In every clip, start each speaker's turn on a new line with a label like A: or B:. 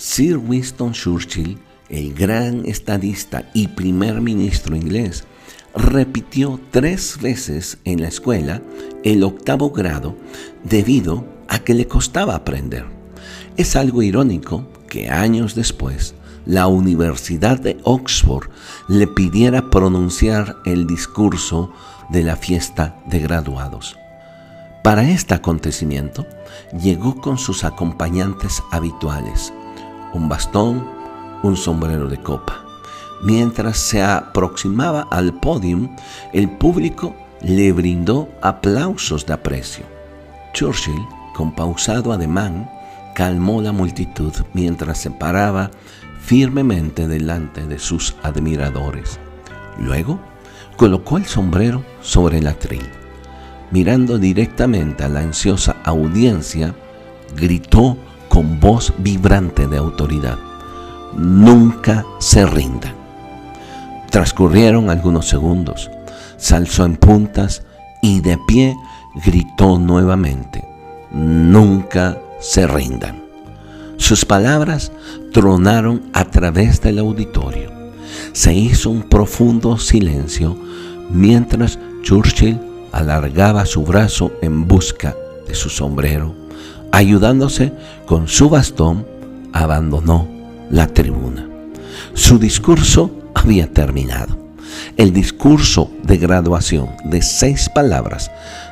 A: Sir Winston Churchill, el gran estadista y primer ministro inglés, repitió tres veces en la escuela el octavo grado debido a que le costaba aprender. Es algo irónico que años después la Universidad de Oxford le pidiera pronunciar el discurso de la fiesta de graduados. Para este acontecimiento llegó con sus acompañantes habituales, un bastón, un sombrero de copa. Mientras se aproximaba al podio, el público le brindó aplausos de aprecio. Churchill, con pausado ademán, calmó la multitud mientras se paraba firmemente delante de sus admiradores. Luego, colocó el sombrero sobre el atril. Mirando directamente a la ansiosa audiencia, gritó con voz vibrante de autoridad, Nunca se rindan. Transcurrieron algunos segundos, se alzó en puntas y de pie gritó nuevamente, Nunca se rindan. Sus palabras tronaron a través del auditorio. Se hizo un profundo silencio mientras Churchill alargaba su brazo en busca de su sombrero. Ayudándose con su bastón, abandonó la tribuna. Su discurso había terminado. El discurso de graduación de seis palabras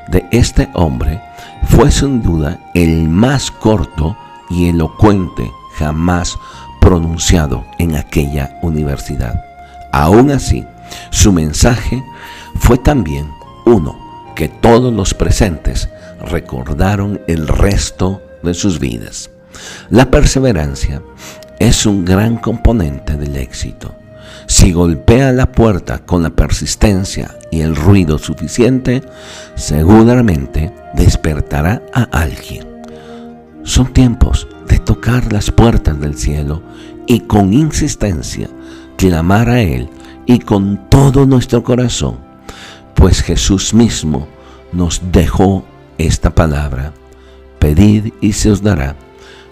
A: de este hombre fue sin duda el más corto y elocuente jamás pronunciado en aquella universidad. Aún así, su mensaje fue también uno que todos los presentes recordaron el resto de sus vidas. La perseverancia es un gran componente del éxito. Si golpea la puerta con la persistencia y el ruido suficiente, seguramente despertará a alguien. Son tiempos de tocar las puertas del cielo y con insistencia clamar a Él y con todo nuestro corazón, pues Jesús mismo nos dejó esta palabra. Pedid y se os dará,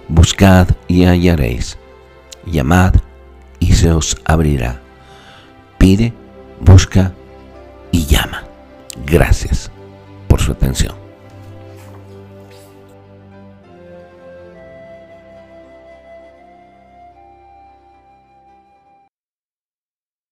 A: buscad y hallaréis, llamad y se os abrirá pide, busca y llama. Gracias por su atención.